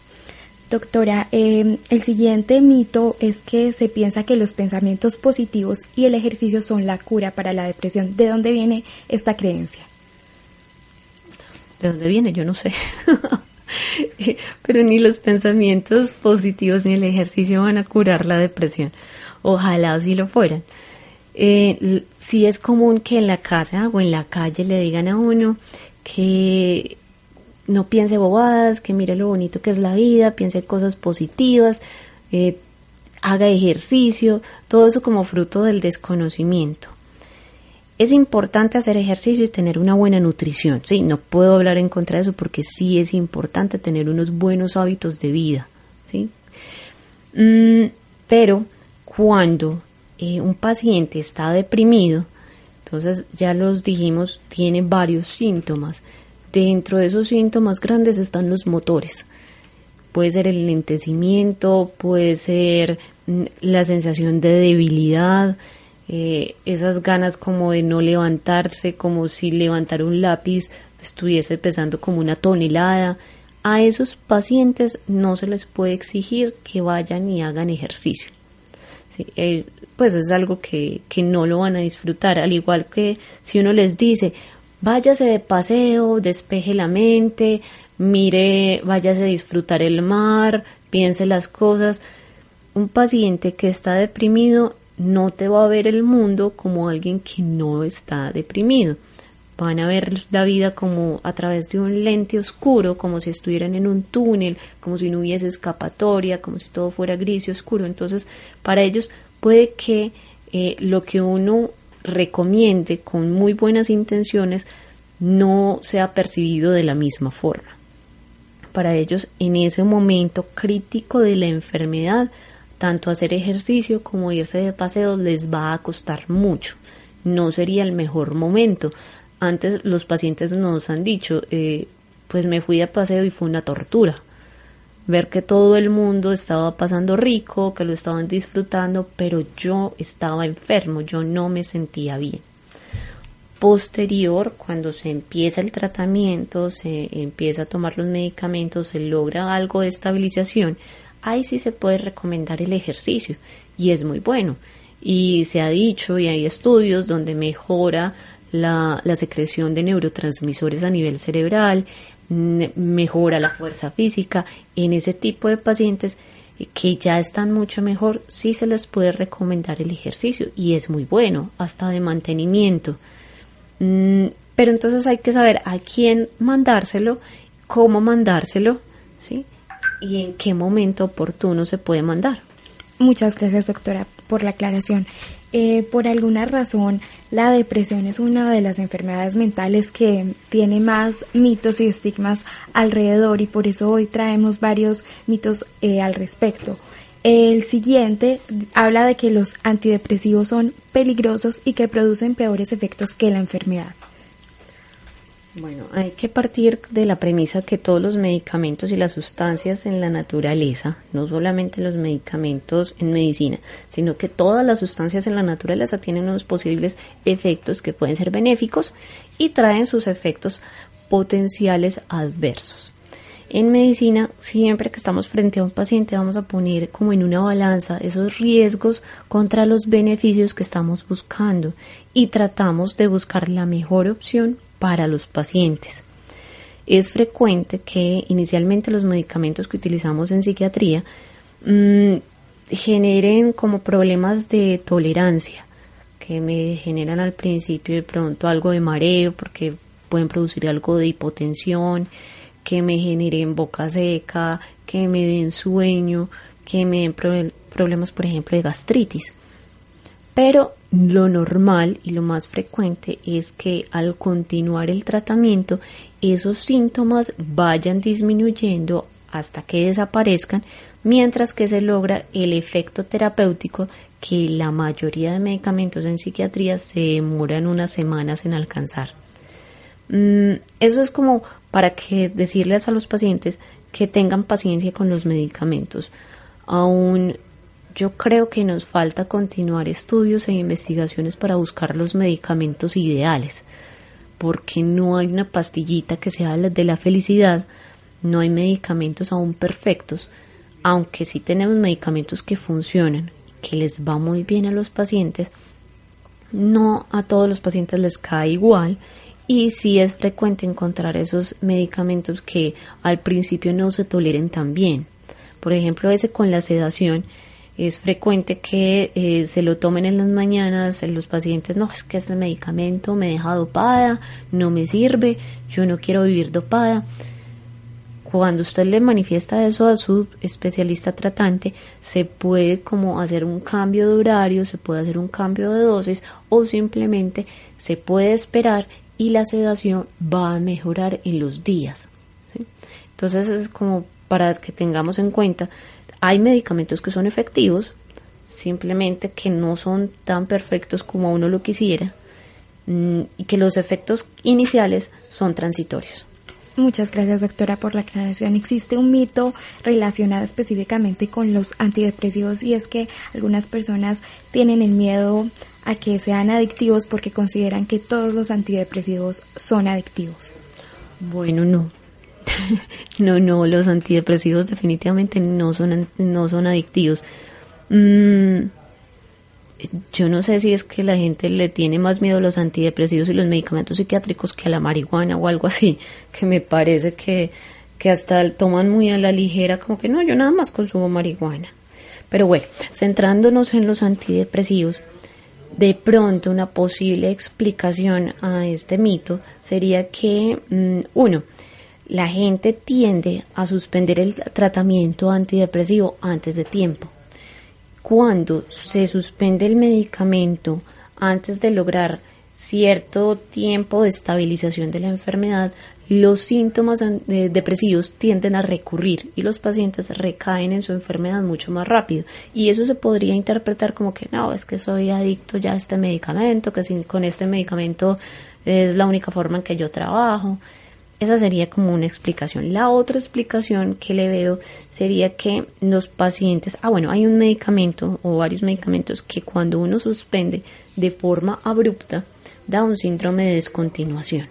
Doctora, em, el siguiente mito es que se piensa que los pensamientos positivos y el ejercicio son la cura para la depresión. ¿De dónde viene esta creencia? ¿De dónde viene? Yo no sé. Pero ni los pensamientos positivos ni el ejercicio van a curar la depresión. Ojalá si lo fueran. Eh, sí es común que en la casa o en la calle le digan a uno que no piense bobadas, que mire lo bonito que es la vida, piense cosas positivas, eh, haga ejercicio, todo eso como fruto del desconocimiento. Es importante hacer ejercicio y tener una buena nutrición. Sí, no puedo hablar en contra de eso porque sí es importante tener unos buenos hábitos de vida. ¿sí? Mm, pero cuando eh, un paciente está deprimido, entonces ya los dijimos, tiene varios síntomas. Dentro de esos síntomas grandes están los motores. Puede ser el lentecimiento, puede ser mm, la sensación de debilidad, eh, esas ganas como de no levantarse, como si levantar un lápiz estuviese pesando como una tonelada. A esos pacientes no se les puede exigir que vayan y hagan ejercicio. Eh, pues es algo que, que no lo van a disfrutar, al igual que si uno les dice, váyase de paseo, despeje la mente, mire, váyase a disfrutar el mar, piense las cosas. Un paciente que está deprimido no te va a ver el mundo como alguien que no está deprimido. Van a ver la vida como a través de un lente oscuro, como si estuvieran en un túnel, como si no hubiese escapatoria, como si todo fuera gris y oscuro. Entonces, para ellos puede que eh, lo que uno recomiende con muy buenas intenciones no sea percibido de la misma forma. Para ellos, en ese momento crítico de la enfermedad, tanto hacer ejercicio como irse de paseo les va a costar mucho. No sería el mejor momento. Antes los pacientes nos han dicho, eh, pues me fui de paseo y fue una tortura. Ver que todo el mundo estaba pasando rico, que lo estaban disfrutando, pero yo estaba enfermo, yo no me sentía bien. Posterior, cuando se empieza el tratamiento, se empieza a tomar los medicamentos, se logra algo de estabilización, ahí sí se puede recomendar el ejercicio y es muy bueno. Y se ha dicho y hay estudios donde mejora la, secreción de neurotransmisores a nivel cerebral, mejora la fuerza física. En ese tipo de pacientes que ya están mucho mejor, sí se les puede recomendar el ejercicio y es muy bueno, hasta de mantenimiento. Mm, pero entonces hay que saber a quién mandárselo, cómo mandárselo, ¿sí? Y en qué momento oportuno se puede mandar. Muchas gracias, doctora, por la aclaración. Eh, por alguna razón, la depresión es una de las enfermedades mentales que tiene más mitos y estigmas alrededor y por eso hoy traemos varios mitos eh, al respecto. El siguiente habla de que los antidepresivos son peligrosos y que producen peores efectos que la enfermedad. Bueno, hay que partir de la premisa que todos los medicamentos y las sustancias en la naturaleza, no solamente los medicamentos en medicina, sino que todas las sustancias en la naturaleza tienen unos posibles efectos que pueden ser benéficos y traen sus efectos potenciales adversos. En medicina, siempre que estamos frente a un paciente, vamos a poner como en una balanza esos riesgos contra los beneficios que estamos buscando y tratamos de buscar la mejor opción para los pacientes. Es frecuente que inicialmente los medicamentos que utilizamos en psiquiatría mm, generen como problemas de tolerancia, que me generan al principio de pronto algo de mareo porque pueden producir algo de hipotensión, que me generen boca seca, que me den sueño, que me den problemas, por ejemplo, de gastritis. Pero lo normal y lo más frecuente es que al continuar el tratamiento esos síntomas vayan disminuyendo hasta que desaparezcan, mientras que se logra el efecto terapéutico que la mayoría de medicamentos en psiquiatría se demoran unas semanas en alcanzar. Mm, eso es como para que decirles a los pacientes que tengan paciencia con los medicamentos. Aún yo creo que nos falta continuar estudios e investigaciones para buscar los medicamentos ideales, porque no hay una pastillita que sea de la felicidad, no hay medicamentos aún perfectos, aunque sí tenemos medicamentos que funcionan, que les va muy bien a los pacientes, no a todos los pacientes les cae igual y sí es frecuente encontrar esos medicamentos que al principio no se toleren tan bien. Por ejemplo, ese con la sedación, es frecuente que eh, se lo tomen en las mañanas los pacientes, no, es que es el medicamento, me deja dopada, no me sirve, yo no quiero vivir dopada. Cuando usted le manifiesta eso a su especialista tratante, se puede como hacer un cambio de horario, se puede hacer un cambio de dosis o simplemente se puede esperar y la sedación va a mejorar en los días. Entonces es como para que tengamos en cuenta hay medicamentos que son efectivos, simplemente que no son tan perfectos como uno lo quisiera mm, y que los efectos iniciales son transitorios. Muchas gracias, doctora, por la aclaración. Existe un mito relacionado específicamente con los antidepresivos y es que algunas personas tienen el miedo a que sean adictivos porque consideran que todos los antidepresivos son adictivos. Bueno, no. no, no, los antidepresivos definitivamente no son, no son adictivos. Mm, yo no sé si es que la gente le tiene más miedo a los antidepresivos y los medicamentos psiquiátricos que a la marihuana o algo así, que me parece que, que hasta toman muy a la ligera, como que no, yo nada más consumo marihuana. Pero bueno, centrándonos en los antidepresivos, de pronto una posible explicación a este mito sería que, mm, uno, la gente tiende a suspender el tratamiento antidepresivo antes de tiempo. Cuando se suspende el medicamento antes de lograr cierto tiempo de estabilización de la enfermedad, los síntomas eh, depresivos tienden a recurrir y los pacientes recaen en su enfermedad mucho más rápido. Y eso se podría interpretar como que no, es que soy adicto ya a este medicamento, que con este medicamento es la única forma en que yo trabajo. Esa sería como una explicación. La otra explicación que le veo sería que los pacientes, ah bueno, hay un medicamento o varios medicamentos que cuando uno suspende de forma abrupta da un síndrome de descontinuación.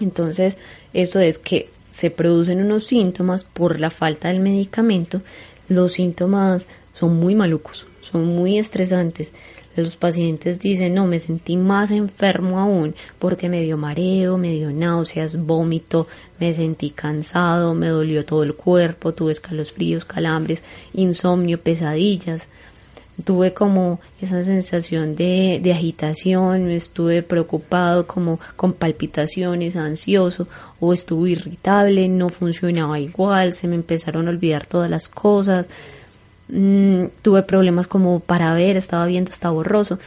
Entonces, esto es que se producen unos síntomas por la falta del medicamento. Los síntomas son muy malucos, son muy estresantes. Los pacientes dicen, no, me sentí más enfermo aún porque me dio mareo, me dio náuseas, vómito, me sentí cansado, me dolió todo el cuerpo, tuve escalofríos, calambres, insomnio, pesadillas tuve como esa sensación de, de, agitación, estuve preocupado como con palpitaciones, ansioso o estuve irritable, no funcionaba igual, se me empezaron a olvidar todas las cosas, mm, tuve problemas como para ver, estaba viendo, estaba borroso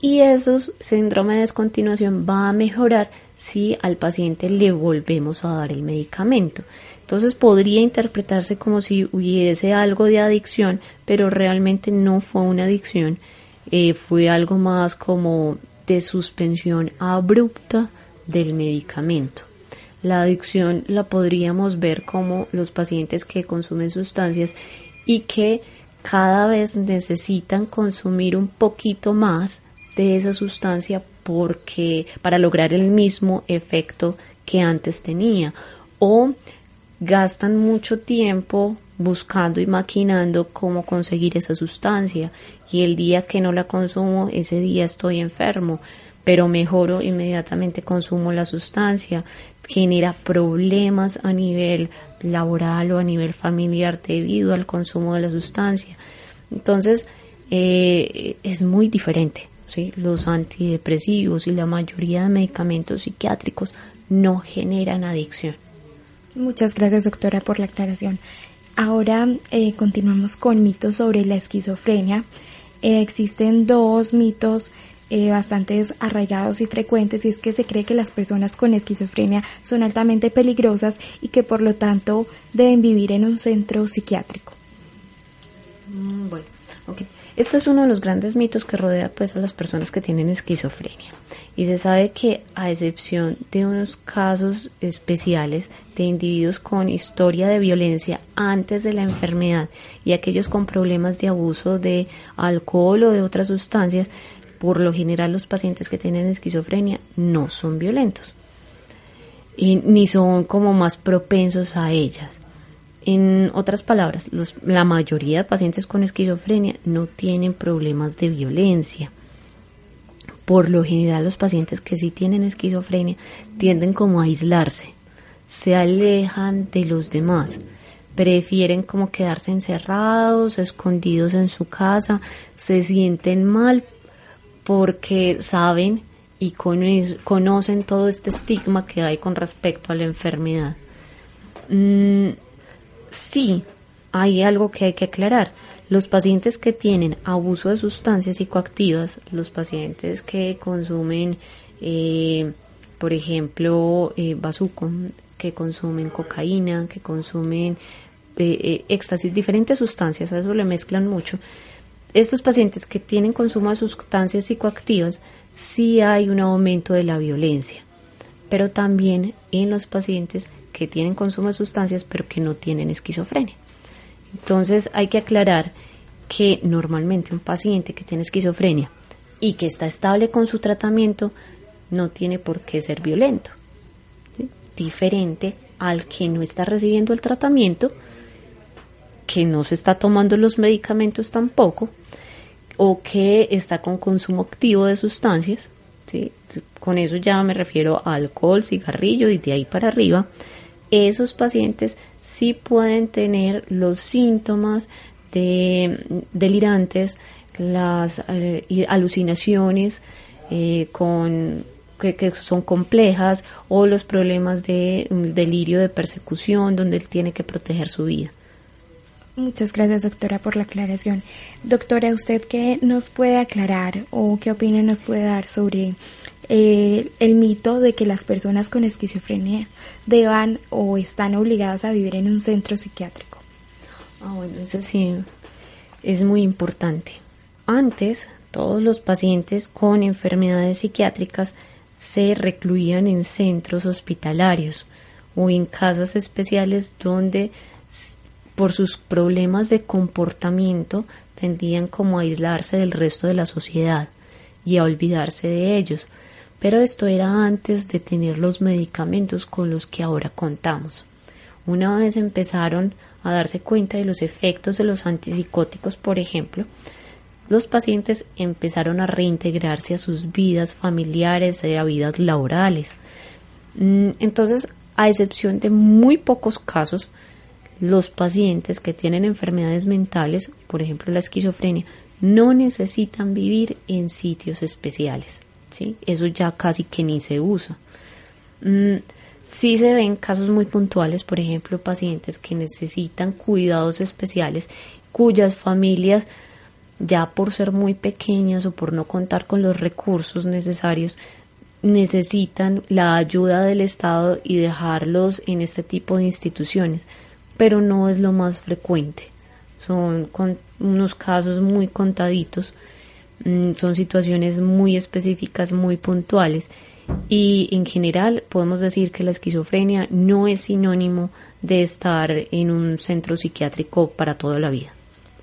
y esos síndrome de descontinuación va a mejorar si al paciente le volvemos a dar el medicamento. Entonces podría interpretarse como si hubiese algo de adicción, pero realmente no fue una adicción, eh, fue algo más como de suspensión abrupta del medicamento. La adicción la podríamos ver como los pacientes que consumen sustancias y que cada vez necesitan consumir un poquito más de esa sustancia porque para lograr el mismo efecto que antes tenía. O gastan mucho tiempo buscando y maquinando cómo conseguir esa sustancia y el día que no la consumo, ese día estoy enfermo, pero mejoro inmediatamente consumo la sustancia, genera problemas a nivel laboral o a nivel familiar debido al consumo de la sustancia. Entonces, eh, es muy diferente. ¿sí? Los antidepresivos y la mayoría de medicamentos psiquiátricos no generan adicción. Muchas gracias, doctora, por la aclaración. Ahora eh, continuamos con mitos sobre la esquizofrenia. Eh, existen dos mitos eh, bastante arraigados y frecuentes y es que se cree que las personas con esquizofrenia son altamente peligrosas y que por lo tanto deben vivir en un centro psiquiátrico. Mm, bueno, okay. Este es uno de los grandes mitos que rodea pues a las personas que tienen esquizofrenia. Y se sabe que a excepción de unos casos especiales de individuos con historia de violencia antes de la enfermedad y aquellos con problemas de abuso de alcohol o de otras sustancias, por lo general los pacientes que tienen esquizofrenia no son violentos y ni son como más propensos a ellas. En otras palabras, la mayoría de pacientes con esquizofrenia no tienen problemas de violencia. Por lo general, los pacientes que sí tienen esquizofrenia tienden como a aislarse, se alejan de los demás, prefieren como quedarse encerrados, escondidos en su casa, se sienten mal porque saben y conocen todo este estigma que hay con respecto a la enfermedad. Mm, sí hay algo que hay que aclarar. Los pacientes que tienen abuso de sustancias psicoactivas, los pacientes que consumen, eh, por ejemplo, eh, bazuco, que consumen cocaína, que consumen eh, eh, éxtasis, diferentes sustancias, a eso le mezclan mucho. Estos pacientes que tienen consumo de sustancias psicoactivas, sí hay un aumento de la violencia, pero también en los pacientes que tienen consumo de sustancias pero que no tienen esquizofrenia. Entonces hay que aclarar que normalmente un paciente que tiene esquizofrenia y que está estable con su tratamiento no tiene por qué ser violento. diferente al que no está recibiendo el tratamiento, que no se está tomando los medicamentos tampoco, o que está con consumo activo de sustancias, ¿sí? con eso ya me refiero a alcohol, cigarrillo y de ahí para arriba, esos pacientes sí pueden tener los síntomas de delirantes, las eh, alucinaciones eh, con que, son complejas o los problemas de delirio de persecución donde él tiene que proteger su vida. Muchas gracias, doctora, por la aclaración. Doctora, ¿usted qué nos puede aclarar o qué opinión nos puede dar sobre eh, el mito de que las personas con esquizofrenia deban o están obligadas a vivir en un centro psiquiátrico? Ah, bueno, eso sí es muy importante. Antes, todos los pacientes con enfermedades psiquiátricas se recluían en centros hospitalarios o en casas especiales donde por sus problemas de comportamiento tendían como aislarse del resto de la sociedad y a olvidarse de ellos. Pero esto era antes de tener los medicamentos con los que ahora contamos. Una vez empezaron a darse cuenta de los efectos de los antipsicóticos, por ejemplo, los pacientes empezaron a reintegrarse a sus vidas familiares y a vidas laborales. Mm, entonces, a excepción de muy pocos casos, los pacientes que tienen enfermedades mentales, por ejemplo la esquizofrenia, no necesitan vivir en sitios especiales. ¿sí? Eso ya casi que ni se usa. Mm, sí se ven casos muy puntuales, por ejemplo, pacientes que necesitan cuidados especiales, cuyas familias ya por ser muy pequeñas o por no contar con los recursos necesarios, necesitan la ayuda del Estado y dejarlos en este tipo de instituciones, pero no es lo más frecuente. Son unos casos muy contaditos, mm, son situaciones muy específicas, muy puntuales y en general podemos decir que la esquizofrenia no es sinónimo de estar en un centro psiquiátrico para toda la vida.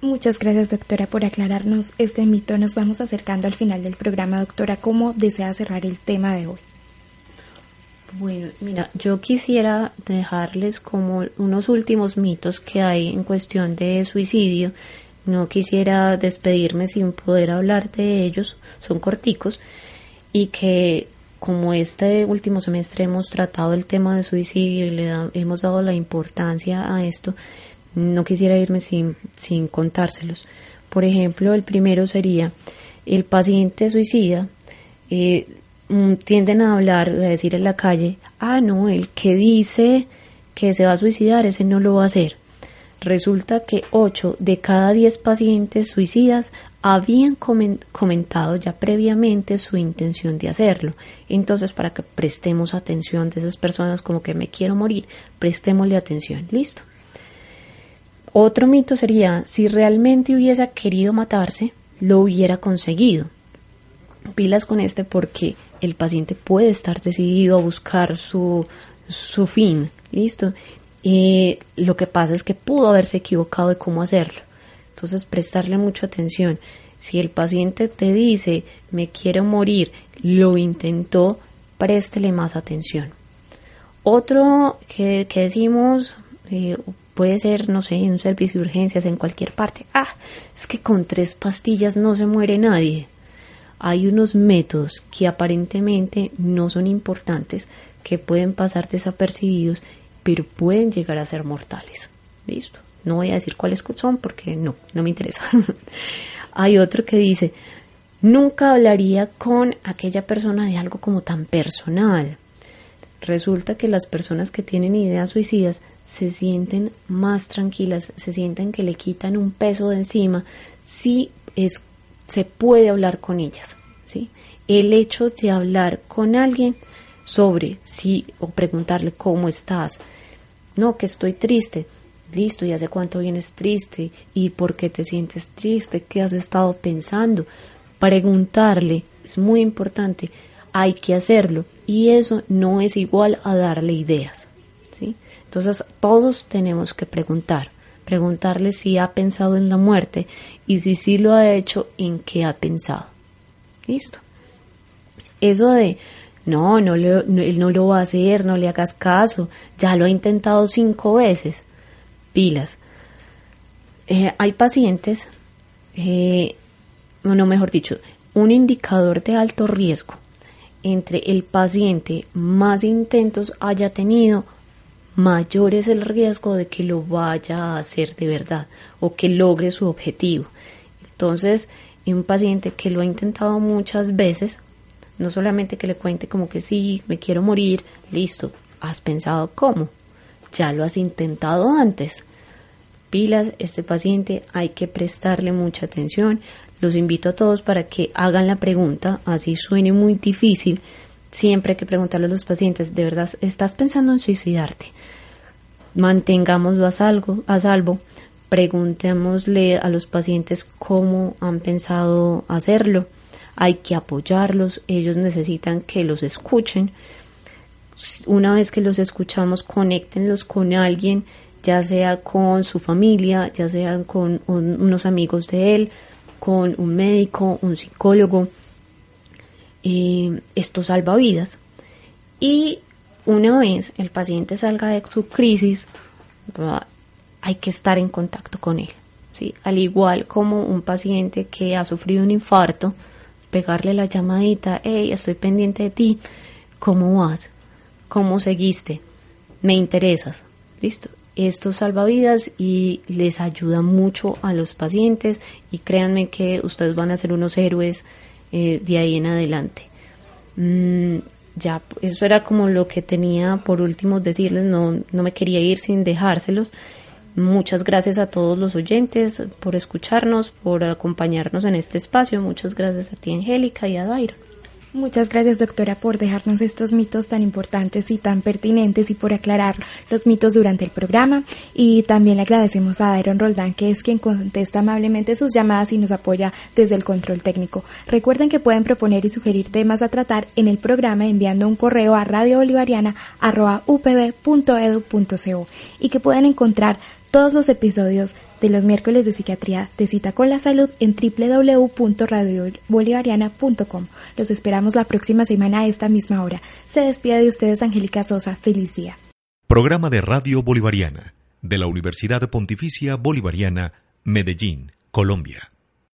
Muchas gracias, doctora, por aclararnos este mito. Nos vamos acercando al final del programa, doctora. ¿Cómo desea cerrar el tema de hoy? Bueno, mira, yo quisiera dejarles como unos últimos mitos que hay en cuestión de suicidio. No quisiera despedirme sin poder hablar de ellos, son corticos, y que como este último semestre hemos tratado el tema de suicidio y le hemos dado la importancia a esto, no quisiera irme sin, sin contárselos. Por ejemplo, el primero sería el paciente suicida. Eh, tienden a hablar, a decir en la calle, ah, no, el que dice que se va a suicidar, ese no lo va a hacer. Resulta que 8 de cada 10 pacientes suicidas habían comentado ya previamente su intención de hacerlo. Entonces, para que prestemos atención de esas personas como que me quiero morir, prestémosle atención. Listo. Otro mito sería, si realmente hubiese querido matarse, lo hubiera conseguido. Pilas con este porque el paciente puede estar decidido a buscar su, su fin, ¿listo? y lo que pasa es que pudo haberse equivocado de cómo hacerlo. Entonces, prestarle mucha atención. Si el paciente te dice, me quiero morir, lo intentó, préstele más atención. Otro que, que decimos, eh, Puede ser, no sé, en un servicio de urgencias, en cualquier parte. Ah, es que con tres pastillas no se muere nadie. Hay unos métodos que aparentemente no son importantes, que pueden pasar desapercibidos, pero pueden llegar a ser mortales. Listo. No voy a decir cuáles son porque no, no me interesa. Hay otro que dice, nunca hablaría con aquella persona de algo como tan personal. Resulta que las personas que tienen ideas suicidas se sienten más tranquilas, se sienten que le quitan un peso de encima, si es, se puede hablar con ellas. ¿sí? El hecho de hablar con alguien sobre si o preguntarle cómo estás, no, que estoy triste, listo, ¿y hace cuánto vienes triste? ¿Y por qué te sientes triste? ¿Qué has estado pensando? Preguntarle es muy importante, hay que hacerlo y eso no es igual a darle ideas. ¿sí? Entonces todos tenemos que preguntar, preguntarle si ha pensado en la muerte y si sí lo ha hecho, en qué ha pensado. Listo. Eso de no, no, él no lo va a hacer, no le hagas caso, ya lo ha intentado cinco veces. Pilas. Eh, hay pacientes, eh, no mejor dicho, un indicador de alto riesgo entre el paciente más intentos haya tenido, mayor es el riesgo de que lo vaya a hacer de verdad o que logre su objetivo. Entonces, un paciente que lo ha intentado muchas veces, no solamente que le cuente como que sí, me quiero morir, listo, has pensado cómo, ya lo has intentado antes. Pilas, este paciente hay que prestarle mucha atención. Los invito a todos para que hagan la pregunta, así suene muy difícil. Siempre hay que preguntarle a los pacientes, ¿de verdad estás pensando en suicidarte? Mantengámoslo a salvo, a salvo preguntémosle a los pacientes cómo han pensado hacerlo. Hay que apoyarlos, ellos necesitan que los escuchen. Una vez que los escuchamos, conéctenlos con alguien, ya sea con su familia, ya sea con unos amigos de él, con un médico, un psicólogo. Eh, esto salva vidas. Y una vez el paciente salga de su crisis, hay que estar en contacto con él. ¿sí? Al igual como un paciente que ha sufrido un infarto, pegarle la llamadita, hey, estoy pendiente de ti, ¿cómo vas? ¿Cómo seguiste? Me interesas. Listo. Esto salva vidas y les ayuda mucho a los pacientes y créanme que ustedes van a ser unos héroes eh, de ahí en adelante. Mm, ya, eso era como lo que tenía por último decirles, no, no me quería ir sin dejárselos. Muchas gracias a todos los oyentes por escucharnos, por acompañarnos en este espacio. Muchas gracias a ti, Angélica, y a Dairo. Muchas gracias, doctora, por dejarnos estos mitos tan importantes y tan pertinentes y por aclarar los mitos durante el programa. Y también le agradecemos a Dairon Roldán, que es quien contesta amablemente sus llamadas y nos apoya desde el control técnico. Recuerden que pueden proponer y sugerir temas a tratar en el programa enviando un correo a radiobolivariana.upb.edu.co y que pueden encontrar todos los episodios de los miércoles de psiquiatría de cita con la salud en www.radiobolivariana.com. Los esperamos la próxima semana a esta misma hora. Se despide de ustedes Angélica Sosa. Feliz día. Programa de Radio Bolivariana de la Universidad Pontificia Bolivariana, Medellín, Colombia.